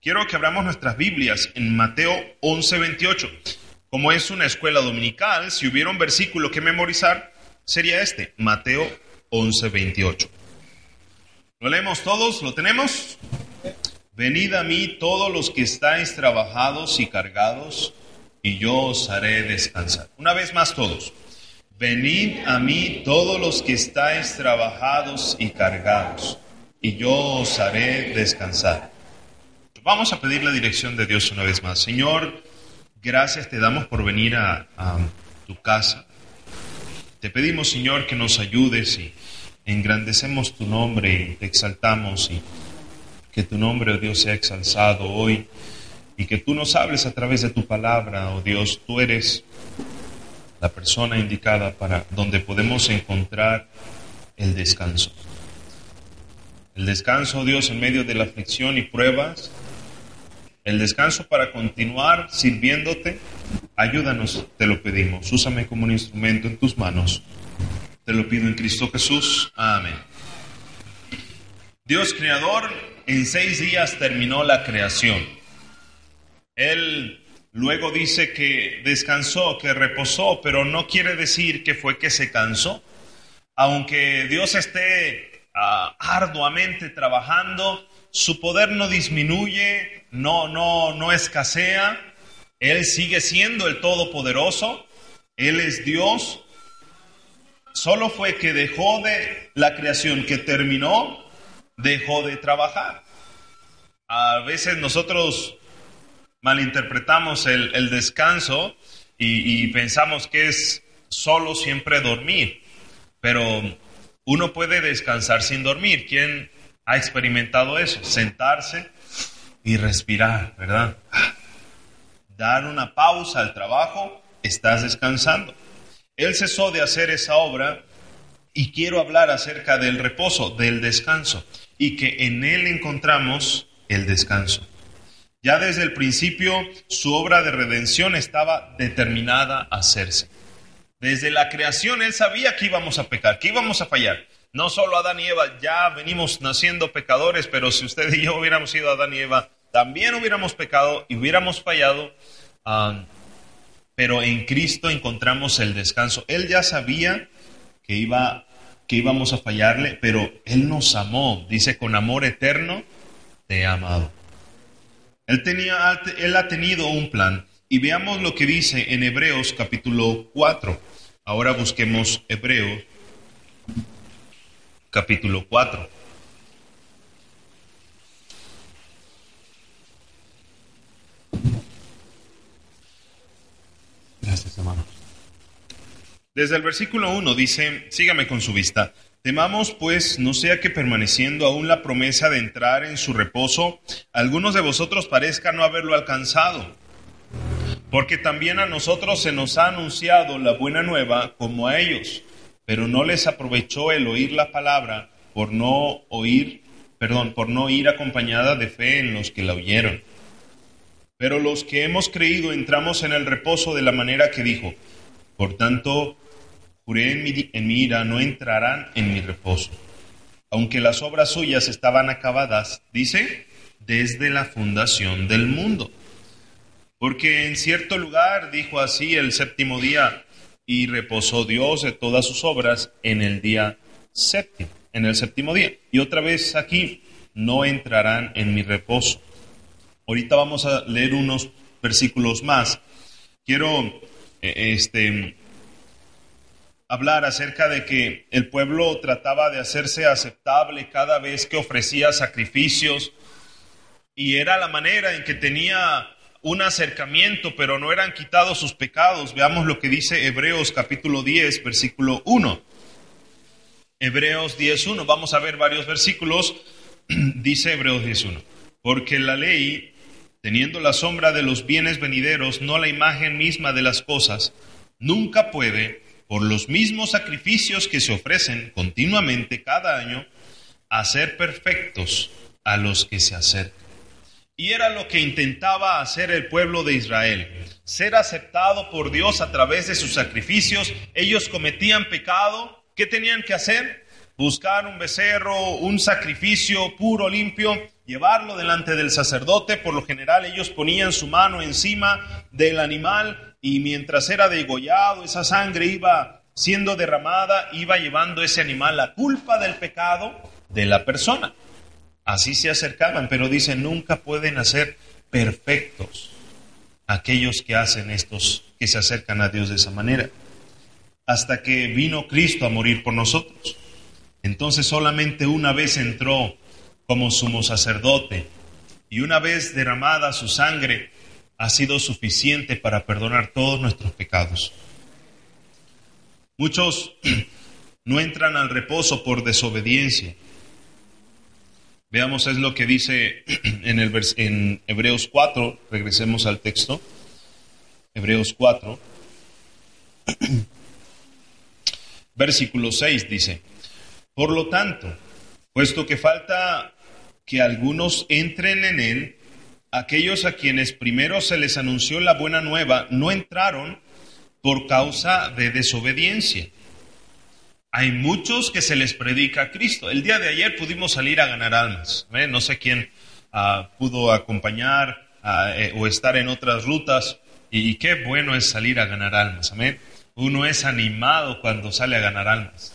Quiero que abramos nuestras Biblias en Mateo 11:28. Como es una escuela dominical, si hubiera un versículo que memorizar, sería este, Mateo 11:28. ¿Lo leemos todos? ¿Lo tenemos? Venid a mí todos los que estáis trabajados y cargados, y yo os haré descansar. Una vez más todos. Venid a mí todos los que estáis trabajados y cargados, y yo os haré descansar. Vamos a pedir la dirección de Dios una vez más. Señor, gracias te damos por venir a, a tu casa. Te pedimos, Señor, que nos ayudes y engrandecemos tu nombre y te exaltamos y que tu nombre, oh Dios, sea exalzado hoy y que tú nos hables a través de tu palabra, oh Dios, tú eres la persona indicada para donde podemos encontrar el descanso. El descanso, oh Dios, en medio de la aflicción y pruebas, el descanso para continuar sirviéndote, ayúdanos, te lo pedimos. Úsame como un instrumento en tus manos. Te lo pido en Cristo Jesús. Amén. Dios creador en seis días terminó la creación. Él luego dice que descansó, que reposó, pero no quiere decir que fue que se cansó. Aunque Dios esté uh, arduamente trabajando, su poder no disminuye, no, no, no escasea. Él sigue siendo el Todopoderoso. Él es Dios. Solo fue que dejó de la creación que terminó, dejó de trabajar. A veces nosotros malinterpretamos el, descanso y, y pensamos que es solo siempre dormir. Pero uno puede descansar sin dormir. ¿Quién ha experimentado eso? Sentarse y respirar, ¿verdad? Dar una pausa al trabajo, estás descansando. Él cesó de hacer esa obra y quiero hablar acerca del reposo, del descanso, y que en él encontramos el descanso. Ya desde el principio su obra de redención estaba determinada a hacerse. Desde la creación él sabía que íbamos a pecar, que íbamos a fallar. No solo Adán y Eva, ya venimos naciendo pecadores, pero si usted y yo hubiéramos sido Adán y Eva, también hubiéramos pecado y hubiéramos fallado. Um, pero en Cristo encontramos el descanso. Él ya sabía que, iba, que íbamos a fallarle, pero Él nos amó. Dice, con amor eterno te he amado. Él, tenía, él ha tenido un plan. Y veamos lo que dice en Hebreos capítulo 4. Ahora busquemos Hebreos capítulo 4. Gracias, hermanos. Desde el versículo 1 dice, sígame con su vista, temamos pues no sea que permaneciendo aún la promesa de entrar en su reposo, algunos de vosotros parezca no haberlo alcanzado. Porque también a nosotros se nos ha anunciado la buena nueva como a ellos pero no les aprovechó el oír la palabra por no oír, perdón, por no ir acompañada de fe en los que la oyeron. Pero los que hemos creído entramos en el reposo de la manera que dijo, por tanto, juré en mi, en mi ira, no entrarán en mi reposo. Aunque las obras suyas estaban acabadas, dice, desde la fundación del mundo. Porque en cierto lugar dijo así el séptimo día, y reposó Dios de todas sus obras en el día séptimo, en el séptimo día. Y otra vez aquí, no entrarán en mi reposo. Ahorita vamos a leer unos versículos más. Quiero eh, este, hablar acerca de que el pueblo trataba de hacerse aceptable cada vez que ofrecía sacrificios y era la manera en que tenía un acercamiento, pero no eran quitados sus pecados. Veamos lo que dice Hebreos capítulo 10, versículo 1. Hebreos 10.1, vamos a ver varios versículos. dice Hebreos 10.1. porque la ley, teniendo la sombra de los bienes venideros, no la imagen misma de las cosas, nunca puede, por los mismos sacrificios que se ofrecen continuamente cada año, hacer perfectos a los que se acercan. Y era lo que intentaba hacer el pueblo de Israel, ser aceptado por Dios a través de sus sacrificios. Ellos cometían pecado. ¿Qué tenían que hacer? Buscar un becerro, un sacrificio puro, limpio, llevarlo delante del sacerdote. Por lo general ellos ponían su mano encima del animal y mientras era degollado, esa sangre iba siendo derramada, iba llevando ese animal la culpa del pecado de la persona. Así se acercaban, pero dice, nunca pueden hacer perfectos aquellos que hacen estos, que se acercan a Dios de esa manera, hasta que vino Cristo a morir por nosotros. Entonces solamente una vez entró como sumo sacerdote y una vez derramada su sangre ha sido suficiente para perdonar todos nuestros pecados. Muchos no entran al reposo por desobediencia Veamos es lo que dice en, el en Hebreos 4, regresemos al texto. Hebreos 4, versículo 6 dice, por lo tanto, puesto que falta que algunos entren en él, aquellos a quienes primero se les anunció la buena nueva no entraron por causa de desobediencia. Hay muchos que se les predica a Cristo. El día de ayer pudimos salir a ganar almas. No sé quién ah, pudo acompañar ah, eh, o estar en otras rutas. Y, qué bueno es salir a ganar almas. Amén. Uno es animado cuando sale a ganar almas.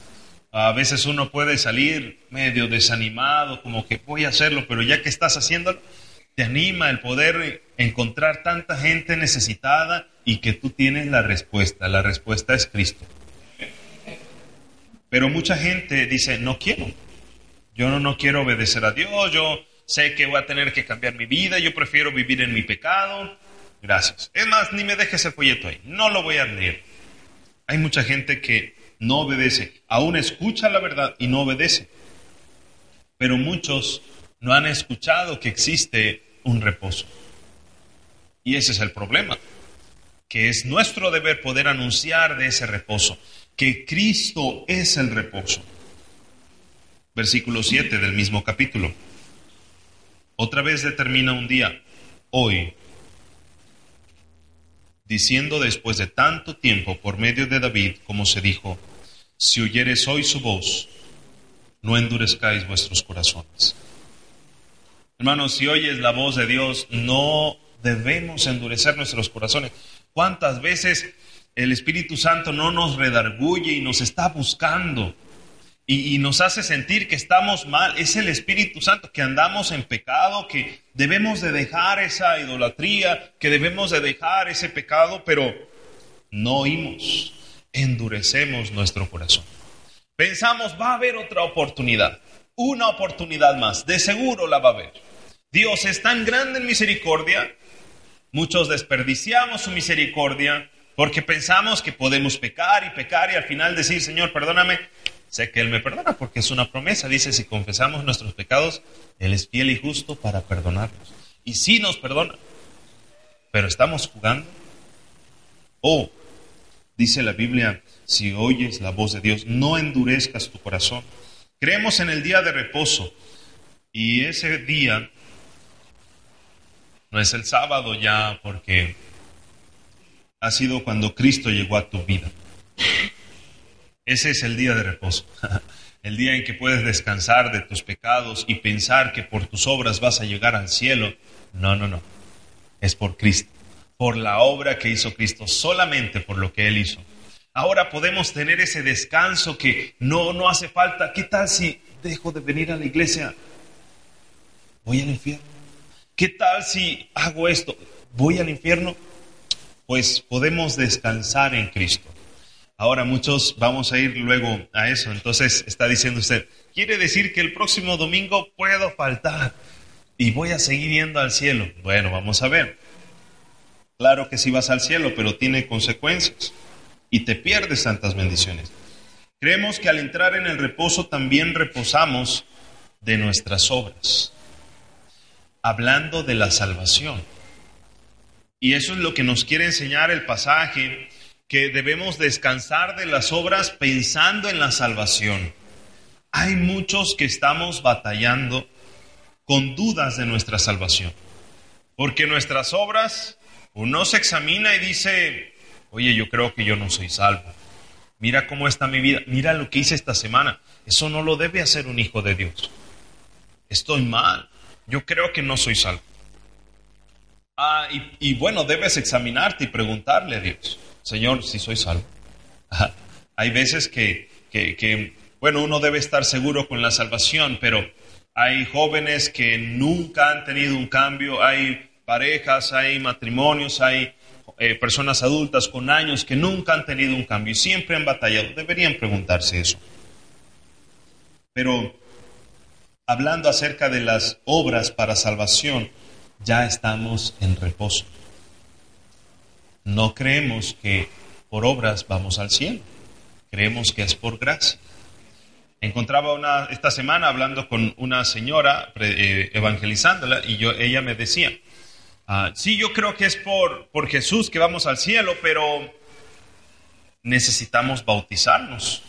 A veces uno puede salir medio desanimado, como que voy a hacerlo, pero ya que estás haciéndolo, te anima el poder encontrar tanta gente necesitada y que tú tienes la respuesta. La respuesta es Cristo. Pero mucha gente dice, no quiero. Yo no, no quiero obedecer a Dios, yo sé que voy a tener que cambiar mi vida, yo prefiero vivir en mi pecado. Gracias. Es más, ni me dejes el folleto ahí, no lo voy a leer. Hay mucha gente que no obedece, aún escucha la verdad y no obedece. Pero muchos no han escuchado que existe un reposo. Y ese es el problema, que es nuestro deber poder anunciar de ese reposo que Cristo es el reposo. Versículo 7 del mismo capítulo. Otra vez determina un día, hoy, diciendo después de tanto tiempo por medio de David, como se dijo, si oyeres hoy su voz, no endurezcáis vuestros corazones. Hermanos, si oyes la voz de Dios, no debemos endurecer nuestros corazones. ¿Cuántas veces el Espíritu Santo no nos redarguye y nos está buscando y, nos hace sentir que estamos mal. Es el Espíritu Santo que andamos en pecado, que debemos de dejar esa idolatría, que debemos de dejar ese pecado, pero no oímos, endurecemos nuestro corazón. Pensamos, va a haber otra oportunidad, una oportunidad más, de seguro la va a haber. Dios es tan grande en misericordia, muchos desperdiciamos su misericordia porque pensamos que podemos pecar y pecar y al final decir, Señor, perdóname. Sé que Él me perdona porque es una promesa. Dice, si confesamos nuestros pecados, Él es fiel y justo para perdonarnos. Y sí nos perdona. Pero estamos jugando. O, dice la Biblia, si oyes la voz de Dios, no endurezcas tu corazón. Creemos en el día de reposo. Y ese día no es el sábado ya porque ha sido cuando Cristo llegó a tu vida. Ese es el día de reposo, el día en que puedes descansar de tus pecados y pensar que por tus obras vas a llegar al cielo. No, no, no. Es por Cristo, por la obra que hizo Cristo, solamente por lo que Él hizo. Ahora podemos tener ese descanso que no, no hace falta. ¿Qué tal si dejo de venir a la iglesia? Voy al infierno. ¿Qué tal si hago esto? Voy al infierno pues podemos descansar en Cristo. Ahora muchos vamos a ir luego a eso. Entonces está diciendo usted, quiere decir que el próximo domingo puedo faltar y voy a seguir yendo al cielo. Bueno, vamos a ver. Claro que sí vas al cielo, pero tiene consecuencias y te pierdes tantas bendiciones. Creemos que al entrar en el reposo también reposamos de nuestras obras. hablando de la salvación. Y eso es lo que nos quiere enseñar el pasaje, que debemos descansar de las obras pensando en la salvación. Hay muchos que estamos batallando con dudas de nuestra salvación, porque nuestras obras, uno se examina y dice, oye, yo creo que yo no soy salvo. Mira cómo está mi vida, mira lo que hice esta semana. Eso no lo debe hacer un hijo de Dios. Estoy mal, yo creo que no soy salvo. Ah, y, bueno, debes examinarte y preguntarle a Dios, Señor, si soy salvo. Hay veces que, bueno, uno debe estar seguro con la salvación, pero hay jóvenes que nunca han tenido un cambio, hay parejas, hay matrimonios, hay eh, personas adultas con años que nunca han tenido un cambio y siempre han batallado. Deberían preguntarse eso. Pero hablando acerca de las obras para salvación, ya estamos en reposo. No creemos que por obras vamos al cielo, creemos que es por gracia. Encontraba una, esta semana hablando con una señora eh, evangelizándola y yo, ella me decía, ah, sí, yo creo que es por, por Jesús que vamos al cielo, pero necesitamos bautizarnos,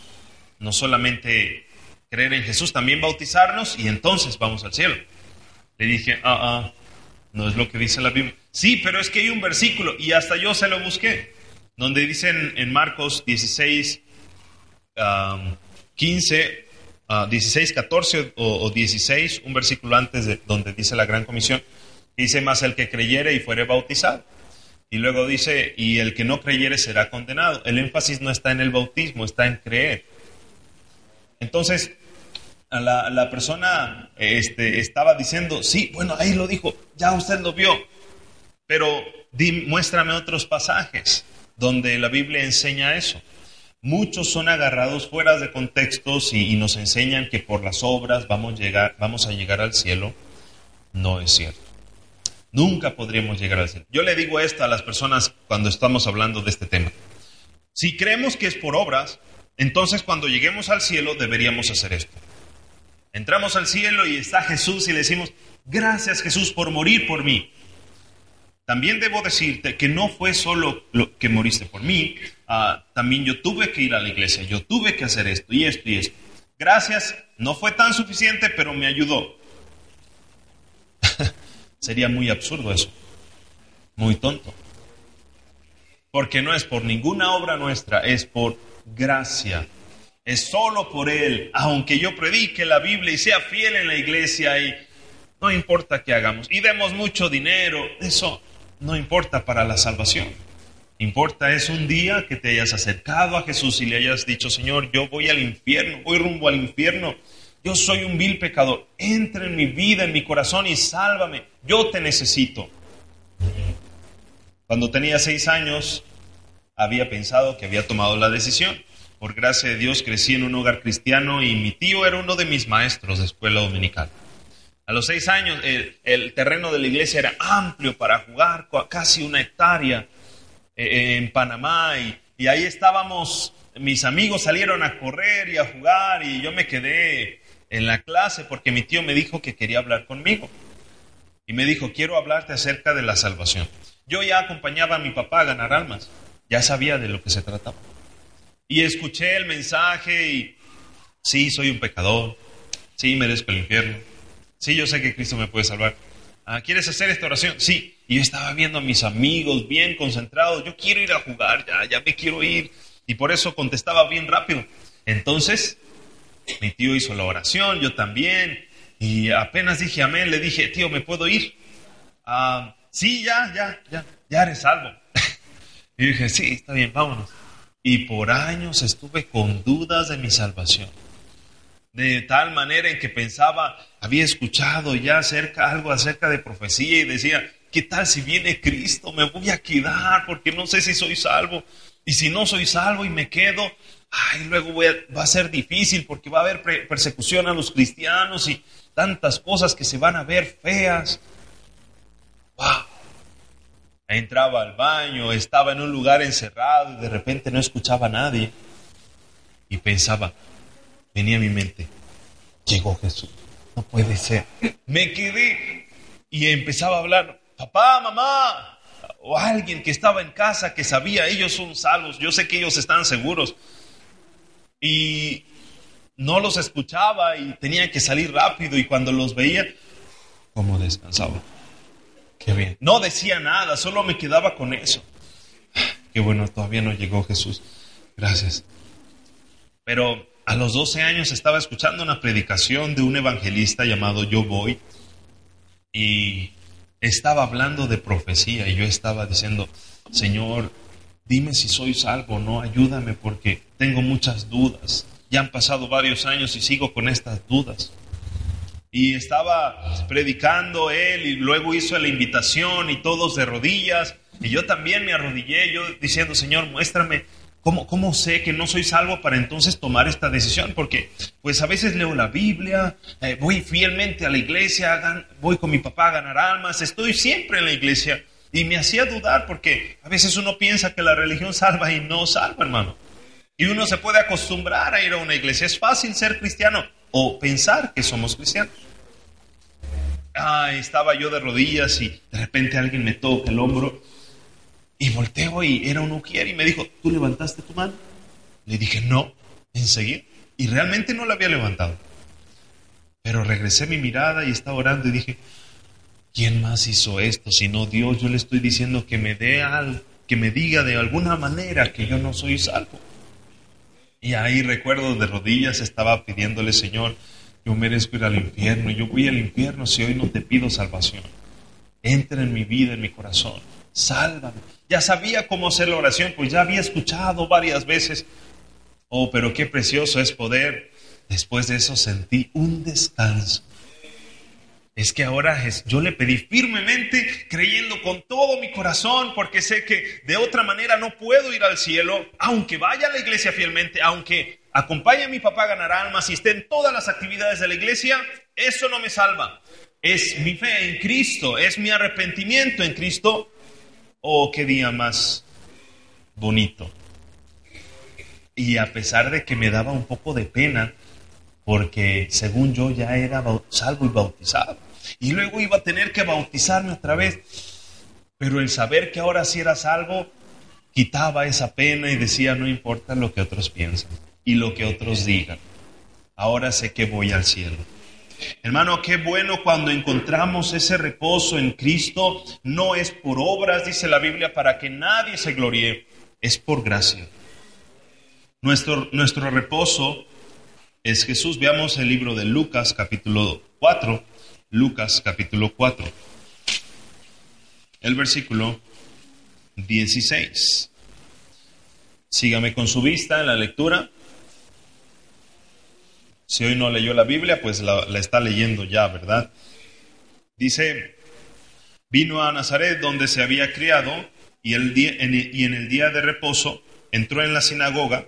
no solamente creer en Jesús, también bautizarnos y entonces vamos al cielo. Le dije, ah, ah, no es lo que dice la Biblia. Sí, pero es que hay un versículo y hasta yo se lo busqué, donde dicen en Marcos 16, 15, 16, 14 o, 16, un versículo antes de donde dice la gran comisión, dice más el que creyere y fuere bautizado. Y luego dice, y el que no creyere será condenado. El énfasis no está en el bautismo, está en creer. Entonces, la, persona este, estaba diciendo, sí, bueno, ahí lo dijo, ya usted lo vio, pero muéstrame otros pasajes donde la Biblia enseña eso. Muchos son agarrados fuera de contextos y, nos enseñan que por las obras vamos, vamos a llegar al cielo. No es cierto. Nunca podríamos llegar al cielo. Yo le digo esto a las personas cuando estamos hablando de este tema. Si creemos que es por obras, entonces cuando lleguemos al cielo deberíamos hacer esto. Entramos al cielo y está Jesús y le decimos, gracias Jesús por morir por mí. También debo decirte que no fue solo lo que moriste por mí, ah, también yo tuve que ir a la iglesia, yo tuve que hacer esto y esto y esto. Gracias, no fue tan suficiente, pero me ayudó. Sería muy absurdo eso, muy tonto. Porque no es por ninguna obra nuestra, es por gracia es solo por Él. Aunque yo predique la Biblia y sea fiel en la iglesia y no importa que hagamos y demos mucho dinero, eso no importa para la salvación. Importa es un día que te hayas acercado a Jesús y le hayas dicho, Señor, yo voy al infierno, voy rumbo al infierno. Yo soy un vil pecador. Entra en mi vida, en mi corazón y sálvame. Yo te necesito. Cuando tenía seis años, había pensado que había tomado la decisión por gracia de Dios, crecí en un hogar cristiano y mi tío era uno de mis maestros de escuela dominical. A los seis años el, terreno de la iglesia era amplio para jugar, casi una hectárea eh, en Panamá y, y ahí estábamos, mis amigos salieron a correr y a jugar y yo me quedé en la clase porque mi tío me dijo que quería hablar conmigo. Y me dijo, quiero hablarte acerca de la salvación. Yo ya acompañaba a mi papá a ganar almas, ya sabía de lo que se trataba. Y escuché el mensaje y sí, soy un pecador, sí, merezco el infierno, sí, yo sé que Cristo me puede salvar. Ah, ¿Quieres hacer esta oración? Sí. Y yo estaba viendo a mis amigos bien concentrados, yo quiero ir a jugar, ya, ya me quiero ir. Y por eso contestaba bien rápido. Entonces, mi tío hizo la oración, yo también. Y apenas dije amén, le dije, tío, ¿me puedo ir? Ah, sí, ya, ya, ya, ya eres salvo. y dije, sí, está bien, vámonos. Y por años estuve con dudas de mi salvación. De tal manera en que pensaba, había escuchado ya acerca, algo acerca de profecía y decía, ¿qué tal si viene Cristo? Me voy a quedar porque no sé si soy salvo. Y si no soy salvo y me quedo, ay, luego va a ser difícil porque va a haber persecución a los cristianos y tantas cosas que se van a ver feas. ¡Wow! Entraba al baño, estaba en un lugar encerrado y de repente no escuchaba a nadie. Y pensaba, venía a mi mente, llegó Jesús, no puede ser. Me quedé y empezaba a hablar, papá, mamá, o alguien que estaba en casa que sabía, ellos son salvos, yo sé que ellos están seguros. Y no los escuchaba y tenía que salir rápido y cuando los veía, ¿cómo descansaba? Qué bien. No decía nada, solo me quedaba con eso. Qué bueno, todavía no llegó Jesús. Gracias. Pero a los 12 años estaba escuchando una predicación de un evangelista llamado Yo Voy y estaba hablando de profecía y yo estaba diciendo, Señor, dime si soy salvo, no, ayúdame porque tengo muchas dudas. Ya han pasado varios años y sigo con estas dudas. Y estaba predicando él y luego hizo la invitación y todos de rodillas. Y yo también me arrodillé, yo diciendo, Señor, muéstrame ¿Cómo, ¿Cómo, sé que no soy salvo para entonces tomar esta decisión? Porque pues a veces leo la Biblia, eh, voy fielmente a la iglesia, voy con mi papá a ganar almas, estoy siempre en la iglesia y me hacía dudar porque a veces uno piensa que la religión salva y no salva, hermano. Y uno se puede acostumbrar a ir a una iglesia. Es fácil ser cristiano o pensar que somos cristianos. Ah, estaba yo de rodillas y de repente alguien me toca el hombro y volteo y era un ujier y me dijo, ¿tú levantaste tu mano? Le dije, no, enseguida. Y realmente no la había levantado. Pero regresé mi mirada y estaba orando y dije, ¿quién más hizo esto sino Dios? Yo le estoy diciendo que me dé algo, que me diga de alguna manera que yo no soy salvo. Y ahí recuerdo de rodillas estaba pidiéndole, Señor, yo merezco ir al infierno, yo voy al infierno si hoy no te pido salvación. Entra en mi vida, en mi corazón, sálvame. Ya sabía cómo hacer la oración, pues ya había escuchado varias veces. Oh, pero qué precioso es poder. Después de eso sentí un descanso. Es que ahora yo le pedí firmemente, creyendo con todo mi corazón, porque sé que de otra manera no puedo ir al cielo, aunque vaya a la iglesia fielmente, aunque acompañe a mi papá a ganar almas y esté en todas las actividades de la iglesia, eso no me salva. Es mi fe en Cristo, es mi arrepentimiento en Cristo Oh, qué día más bonito. Y a pesar de que me daba un poco de pena, porque según yo ya era salvo y bautizado, y luego iba a tener que bautizarme otra vez, pero el saber que ahora sí era salvo, quitaba esa pena y decía, no importa lo que otros piensan y lo que otros digan, ahora sé que voy al cielo. Hermano, qué bueno cuando encontramos ese reposo en Cristo. No es por obras, dice la Biblia, para que nadie se gloríe, es por gracia. Nuestro, nuestro reposo es Jesús. Veamos el libro de Lucas capítulo 4. Lucas capítulo 4. El versículo 16. Sígame con su vista en la lectura. Si hoy no leyó la Biblia, pues la, está leyendo ya, ¿verdad? Dice, vino a Nazaret donde se había criado y, el día, y en el día de reposo entró en la sinagoga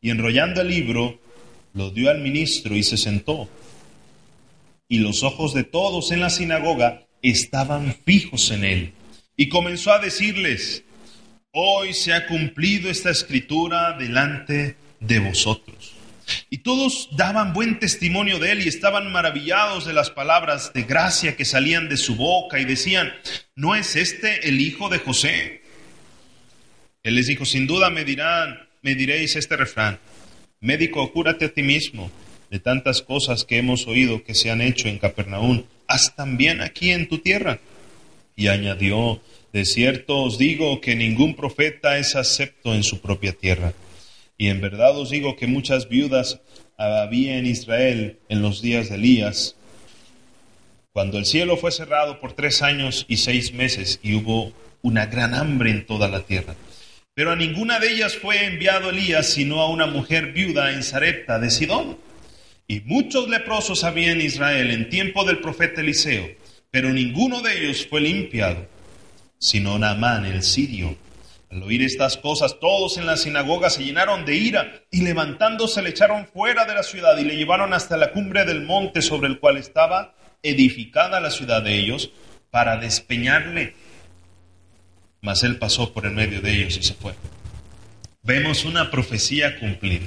Y enrollando el libro, lo dio al ministro y se sentó. Y los ojos de todos en la sinagoga estaban fijos en él. Y comenzó a decirles, hoy se ha cumplido esta escritura delante de vosotros. Y todos daban buen testimonio de él y estaban maravillados de las palabras de gracia que salían de su boca y decían, ¿no es este el hijo de José? Él les dijo, sin duda me dirán, me diréis este refrán, médico, cúrate a ti mismo de tantas cosas que hemos oído que se han hecho en Capernaum, haz también aquí en tu tierra. Y añadió, de cierto os digo que ningún profeta es acepto en su propia tierra. Y en verdad os digo que muchas viudas había en Israel en los días de Elías, cuando el cielo fue cerrado por tres años y seis meses y hubo una gran hambre en toda la tierra. Pero a ninguna de ellas fue enviado Elías, sino a una mujer viuda en Sarepta de Sidón. Y muchos leprosos había en Israel en tiempo del profeta Eliseo, pero ninguno de ellos fue limpiado, sino Naamán el sirio. Al oír estas cosas, todos en la sinagoga se llenaron de ira y levantándose le echaron fuera de la ciudad y le llevaron hasta la cumbre del monte sobre el cual estaba edificada la ciudad de ellos para despeñarle. Mas él pasó por el medio de ellos y se fue. Vemos una profecía cumplida.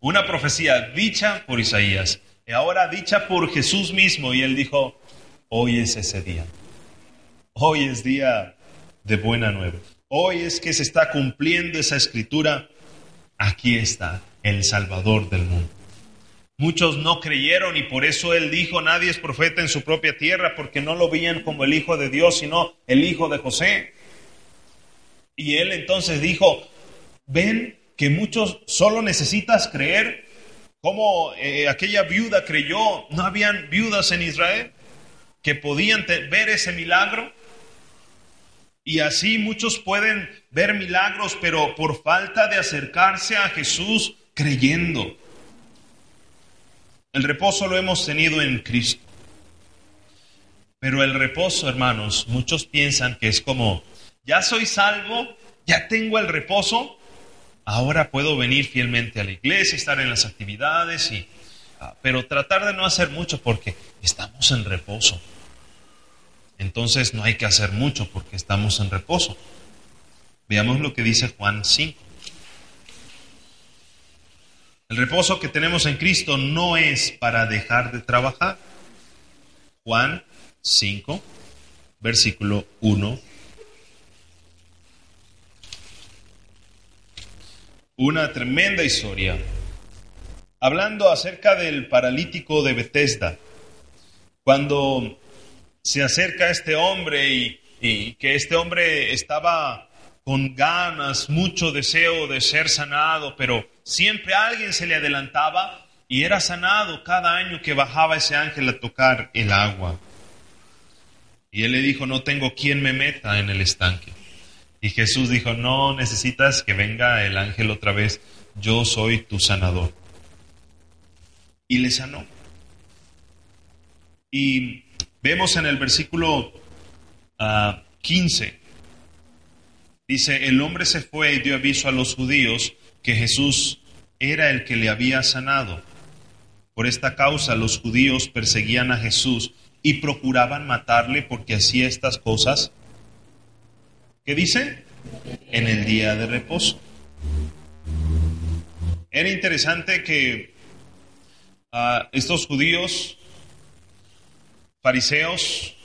Una profecía dicha por Isaías y ahora dicha por Jesús mismo. Y él dijo, hoy es ese día. Hoy es día de buena nueva. Hoy es que se está cumpliendo esa escritura. Aquí está el Salvador del mundo. Muchos no creyeron y por eso él dijo, nadie es profeta en su propia tierra porque no lo veían como el Hijo de Dios, sino el Hijo de José. Y él entonces dijo, ven que muchos solo necesitas creer como eh, aquella viuda creyó, no habían viudas en Israel que podían ver ese milagro. Y así muchos pueden ver milagros, pero por falta de acercarse a Jesús creyendo. El reposo lo hemos tenido en Cristo. Pero el reposo, hermanos, muchos piensan que es como, ya soy salvo, ya tengo el reposo, ahora puedo venir fielmente a la iglesia, estar en las actividades, y, ah, pero tratar de no hacer mucho porque estamos en reposo entonces no hay que hacer mucho porque estamos en reposo. Veamos lo que dice Juan 5. El reposo que tenemos en Cristo no es para dejar de trabajar. Juan 5, versículo 1. Una tremenda historia. Hablando acerca del paralítico de Bethesda. Cuando se acerca este hombre y, que este hombre estaba con ganas, mucho deseo de ser sanado, pero siempre alguien se le adelantaba y era sanado cada año que bajaba ese ángel a tocar el agua. Y él le dijo, no tengo quien me meta en el estanque. Y Jesús dijo, no necesitas que venga el ángel otra vez, yo soy tu sanador. Y le sanó. Y Vemos en el versículo 15, ah, dice, el hombre se fue y dio aviso a los judíos que Jesús era el que le había sanado. Por esta causa los judíos perseguían a Jesús y procuraban matarle porque hacía estas cosas. ¿Qué dice? En el día de reposo. Era interesante que ah, estos judíos fariseos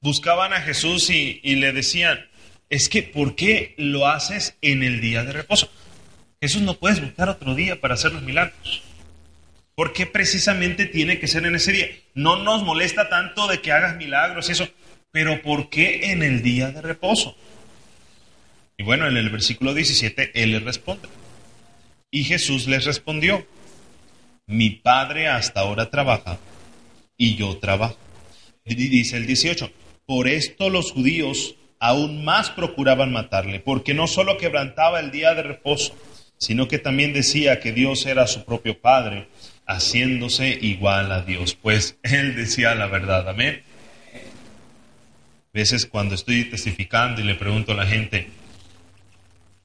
buscaban a Jesús y, le decían, es que ¿por qué lo haces en el día de reposo? Jesús no puedes buscar otro día para hacer los milagros. ¿Por qué precisamente tiene que ser en ese día? No nos molesta tanto de que hagas milagros y eso, pero ¿por qué en el día de reposo? Y bueno, en el versículo 17 él les responde. Y Jesús les respondió, mi padre hasta ahora trabaja y yo trabajo. Dice el 18, por esto los judíos aún más procuraban matarle, porque no solo quebrantaba el día de reposo, sino que también decía que Dios era su propio Padre, haciéndose igual a Dios, pues él decía la verdad, amén. Veces cuando estoy testificando y le pregunto a la gente,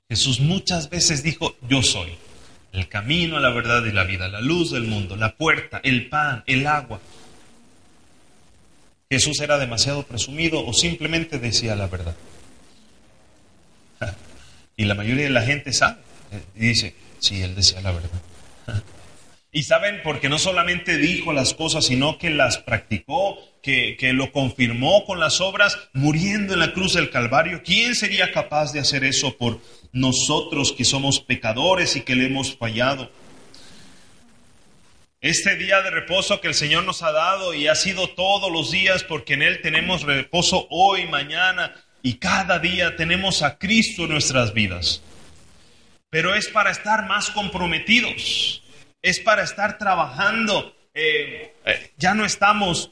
Jesús muchas veces dijo, yo soy el camino, la verdad y la vida, la luz del mundo, la puerta, el pan, el agua. Jesús era demasiado presumido o simplemente decía la verdad. Y la mayoría de la gente sabe y dice, sí, él decía la verdad. Y saben, porque no solamente dijo las cosas, sino que las practicó, que, que, lo confirmó con las obras, muriendo en la cruz del Calvario. ¿Quién sería capaz de hacer eso por nosotros que somos pecadores y que le hemos fallado? Este día de reposo que el Señor nos ha dado y ha sido todos los días porque en Él tenemos reposo hoy, mañana y cada día tenemos a Cristo en nuestras vidas. Pero es para estar más comprometidos, es para estar trabajando. Eh, eh, ya no estamos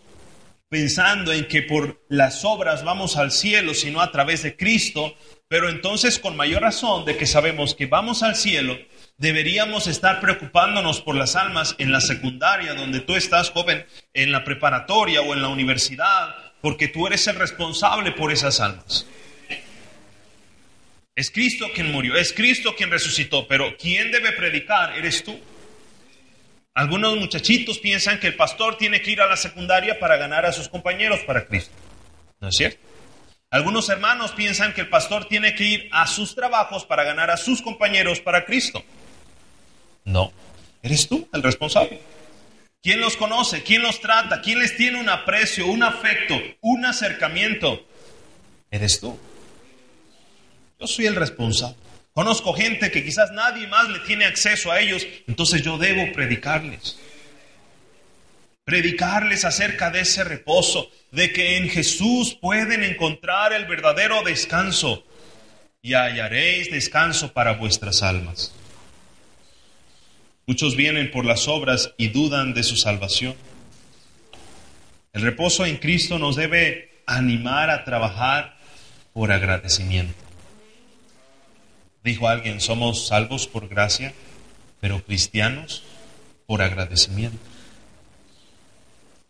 pensando en que por las obras vamos al cielo, sino a través de Cristo, pero entonces con mayor razón de que sabemos que vamos al cielo, Deberíamos estar preocupándonos por las almas en la secundaria, donde tú estás joven, en la preparatoria o en la universidad, porque tú eres el responsable por esas almas. Es Cristo quien murió, es Cristo quien resucitó, pero quien debe predicar eres tú. Algunos muchachitos piensan que el pastor tiene que ir a la secundaria para ganar a sus compañeros para Cristo. ¿No es cierto? Algunos hermanos piensan que el pastor tiene que ir a sus trabajos para ganar a sus compañeros para Cristo. No, eres tú el responsable. ¿Quién los conoce? ¿Quién los trata? ¿Quién les tiene un aprecio, un afecto, un acercamiento? Eres tú. Yo soy el responsable. Conozco gente que quizás nadie más le tiene acceso a ellos, entonces yo debo predicarles. Predicarles acerca de ese reposo, de que en Jesús pueden encontrar el verdadero descanso y hallaréis descanso para vuestras almas. Muchos vienen por las obras y dudan de su salvación. El reposo en Cristo nos debe animar a trabajar por agradecimiento. Dijo alguien, somos salvos por gracia, pero cristianos por agradecimiento.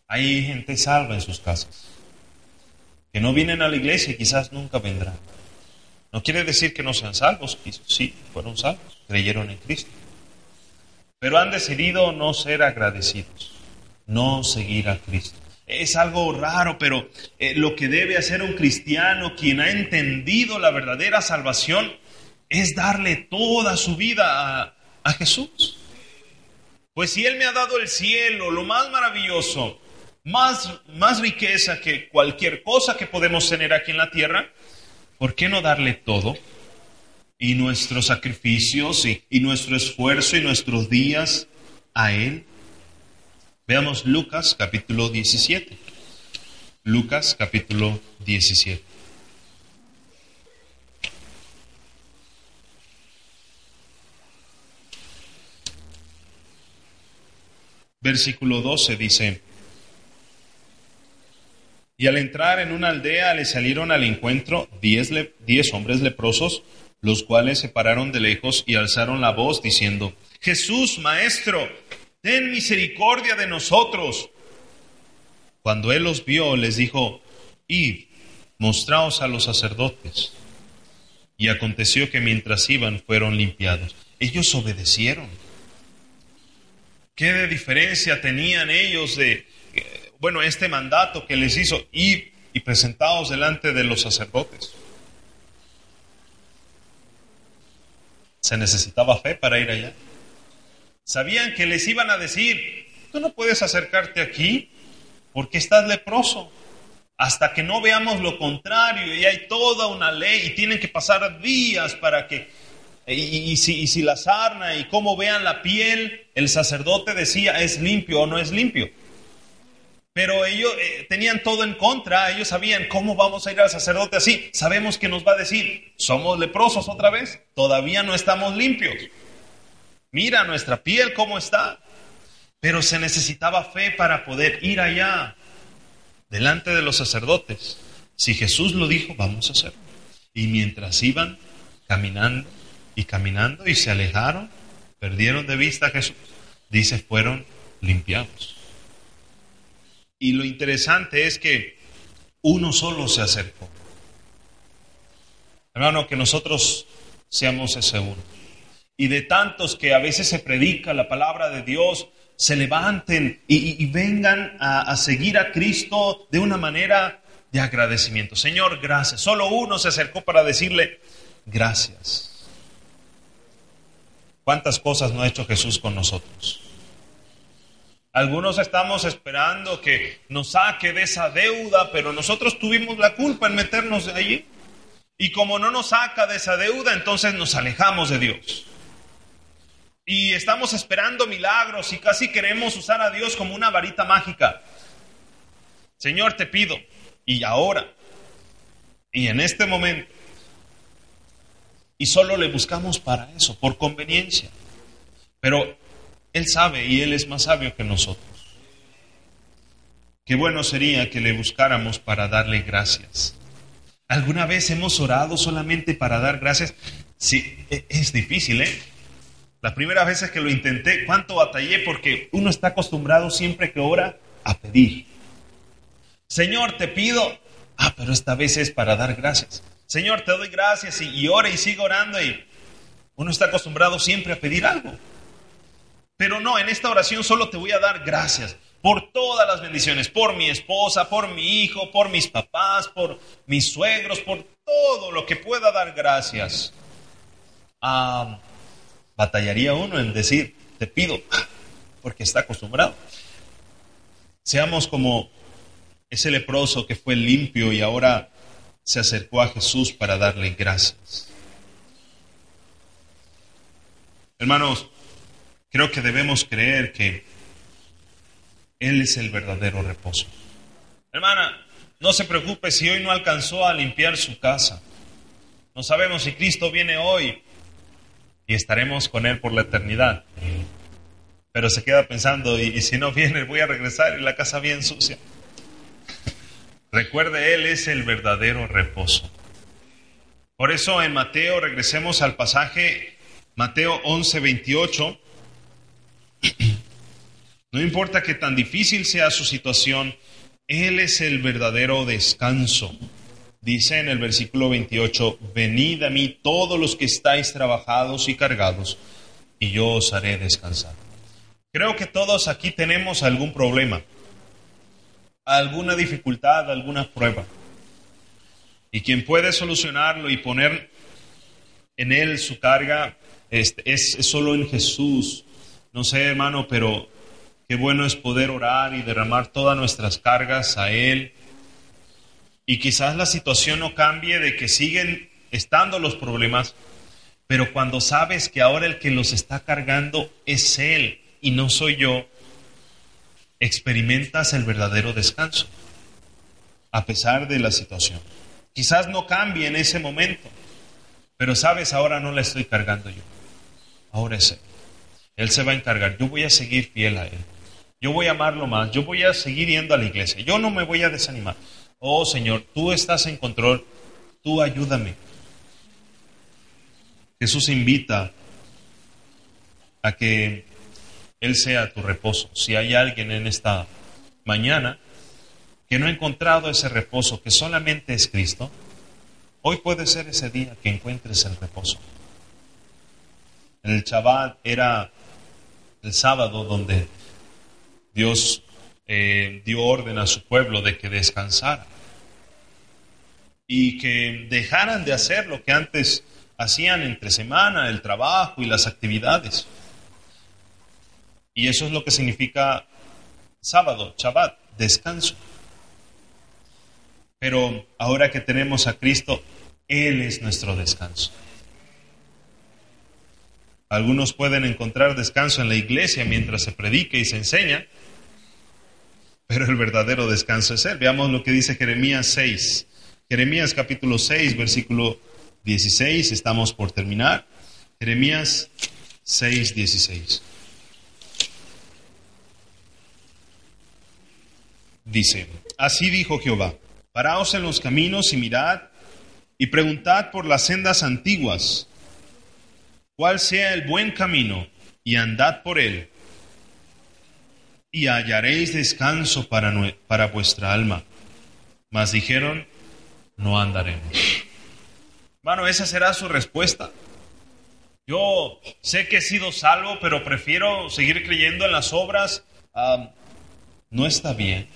Hay gente salva en sus casas, que no vienen a la iglesia y quizás nunca vendrán. No quiere decir que no sean salvos, sí, fueron salvos, creyeron en Cristo pero han decidido no ser agradecidos, no seguir a Cristo. Es algo raro, pero eh, lo que debe hacer un cristiano, quien ha entendido la verdadera salvación, es darle toda su vida a, Jesús. Pues si Él me ha dado el cielo, lo más maravilloso, más, más riqueza que cualquier cosa que podemos tener aquí en la tierra, ¿por qué no darle todo? y nuestros sacrificios y, nuestro esfuerzo y nuestros días a Él. Veamos Lucas capítulo 17. Lucas capítulo 17. Versículo 12 dice, y al entrar en una aldea le salieron al encuentro diez, hombres leprosos, los cuales se pararon de lejos y alzaron la voz diciendo, Jesús, Maestro, ten misericordia de nosotros. Cuando él los vio, les dijo, Id, mostraos a los sacerdotes. Y aconteció que mientras iban fueron limpiados. Ellos obedecieron. ¿Qué de diferencia tenían ellos de, eh, bueno, este mandato que les hizo, id y presentaos delante de los sacerdotes? Se necesitaba fe para ir allá. Sabían que les iban a decir, tú no puedes acercarte aquí porque estás leproso. Hasta que no veamos lo contrario y hay toda una ley y tienen que pasar días para que, y, si, la sarna y cómo vean la piel, el sacerdote decía, es limpio o no es limpio. Pero ellos eh, tenían todo en contra, ellos sabían cómo vamos a ir al sacerdote así. Sabemos que nos va a decir, somos leprosos otra vez, todavía no estamos limpios. Mira nuestra piel cómo está. Pero se necesitaba fe para poder ir allá, delante de los sacerdotes. Si Jesús lo dijo, vamos a hacerlo. Y mientras iban caminando y caminando y se alejaron, perdieron de vista a Jesús, dice, fueron limpiados. Y lo interesante es que uno solo se acercó. Hermano, que nosotros seamos ese uno. Y de tantos que a veces se predica la palabra de Dios, se levanten y, vengan a, a seguir a Cristo de una manera de agradecimiento. Señor, gracias. Solo uno se acercó para decirle gracias. ¿Cuántas cosas no ha hecho Jesús con nosotros? Algunos estamos esperando que nos saque de esa deuda, pero nosotros tuvimos la culpa en meternos allí. Y como no nos saca de esa deuda, entonces nos alejamos de Dios. Y estamos esperando milagros y casi queremos usar a Dios como una varita mágica. Señor, te pido, y ahora, y en este momento, y solo le buscamos para eso, por conveniencia. Pero él sabe y Él es más sabio que nosotros. Qué bueno sería que le buscáramos para darle gracias. ¿Alguna vez hemos orado solamente para dar gracias? Sí, e, es difícil, ¿eh? Las primeras veces que lo intenté, cuánto batallé porque uno está acostumbrado siempre que ora a pedir. Señor, te pido, ah, pero esta vez es para dar gracias. Señor, te doy gracias y, y ora y sigo orando y uno está acostumbrado siempre a pedir algo. Pero no, en esta oración solo te voy a dar gracias por todas las bendiciones, por mi esposa, por mi hijo, por mis papás, por mis suegros, por todo lo que pueda dar gracias. Ah, batallaría uno en decir, te pido, porque está acostumbrado. Seamos como ese leproso que fue limpio y ahora se acercó a Jesús para darle gracias. Hermanos, creo que debemos creer que Él es el verdadero reposo. Hermana, no se preocupe si hoy no alcanzó a limpiar su casa. No sabemos si Cristo viene hoy y estaremos con Él por la eternidad. Pero se queda pensando, y, si no viene, voy a regresar y la casa bien sucia. Recuerde, Él es el verdadero reposo. Por eso en Mateo, regresemos al pasaje Mateo 11, 28. No importa que tan difícil sea su situación, Él es el verdadero descanso. Dice en el versículo 28, venid a mí todos los que estáis trabajados y cargados, y yo os haré descansar. Creo que todos aquí tenemos algún problema, alguna dificultad, alguna prueba. Y quien puede solucionarlo y poner en él su carga este, es, solo en Jesús. No sé, hermano, pero qué bueno es poder orar y derramar todas nuestras cargas a Él. Y quizás la situación no cambie de que siguen estando los problemas, pero cuando sabes que ahora el que los está cargando es Él y no soy yo, experimentas el verdadero descanso, a pesar de la situación. Quizás no cambie en ese momento, pero sabes, ahora no la estoy cargando yo ahora es Él. Él se va a encargar. Yo voy a seguir fiel a Él. Yo voy a amarlo más. Yo voy a seguir yendo a la iglesia. Yo no me voy a desanimar. Oh Señor, tú estás en control. Tú ayúdame. Jesús invita a que Él sea tu reposo. Si hay alguien en esta mañana que no ha encontrado ese reposo, que solamente es Cristo, hoy puede ser ese día que encuentres el reposo. El Shabbat era el sábado donde Dios eh, dio orden a su pueblo de que descansara y que dejaran de hacer lo que antes hacían entre semana, el trabajo y las actividades. Y eso es lo que significa sábado, Shabbat, descanso. Pero ahora que tenemos a Cristo, Él es nuestro descanso. Algunos pueden encontrar descanso en la iglesia mientras se predica y se enseña, pero el verdadero descanso es Él. Veamos lo que dice Jeremías 6. Jeremías capítulo 6, versículo 16, estamos por terminar. Jeremías 6, 16. Dice, así dijo Jehová, paraos en los caminos y mirad y preguntad por las sendas antiguas cuál sea el buen camino, y andad por él, y hallaréis descanso para, vuestra alma. Mas dijeron, no andaremos. Bueno, esa será su respuesta. Yo sé que he sido salvo, pero prefiero seguir creyendo en las obras. no está bien.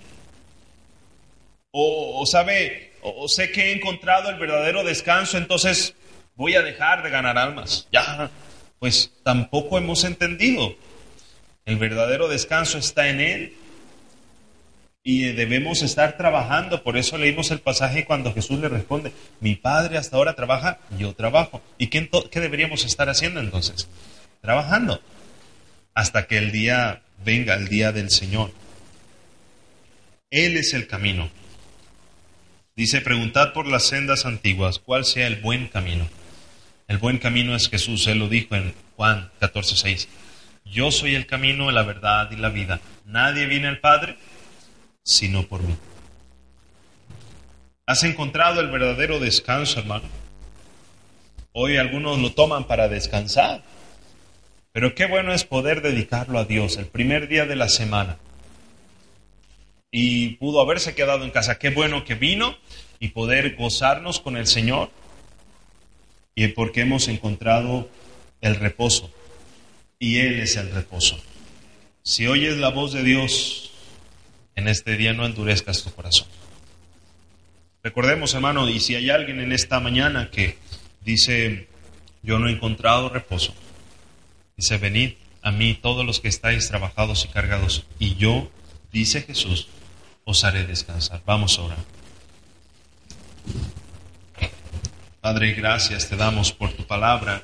O, sabe, o sé que he encontrado el verdadero descanso, entonces voy a dejar de ganar almas. Ya, pues tampoco hemos entendido. El verdadero descanso está en Él. Y debemos estar trabajando. Por eso leímos el pasaje cuando Jesús le responde, mi Padre hasta ahora trabaja, yo trabajo. ¿Y qué, qué deberíamos estar haciendo entonces? Trabajando. Hasta que el día venga, el día del Señor. Él es el camino. Dice, preguntad por las sendas antiguas, cuál sea el buen camino el buen camino es Jesús, Él lo dijo en Juan 14:6. Yo soy el camino, la verdad y la vida. Nadie viene al Padre sino por mí. ¿Has encontrado el verdadero descanso, hermano? Hoy algunos lo toman para descansar. Pero qué bueno es poder dedicarlo a Dios el primer día de la semana. Y pudo haberse quedado en casa. Qué bueno que vino y poder gozarnos con el Señor. Y porque hemos encontrado el reposo. Y Él es el reposo. Si oyes la voz de Dios en este día, no endurezcas tu corazón. Recordemos, hermano, y si hay alguien en esta mañana que dice, yo no he encontrado reposo, Dice, venid a mí todos los que estáis trabajados y cargados, y yo, dice Jesús, os haré descansar. Vamos a orar. Padre, gracias te damos por tu palabra.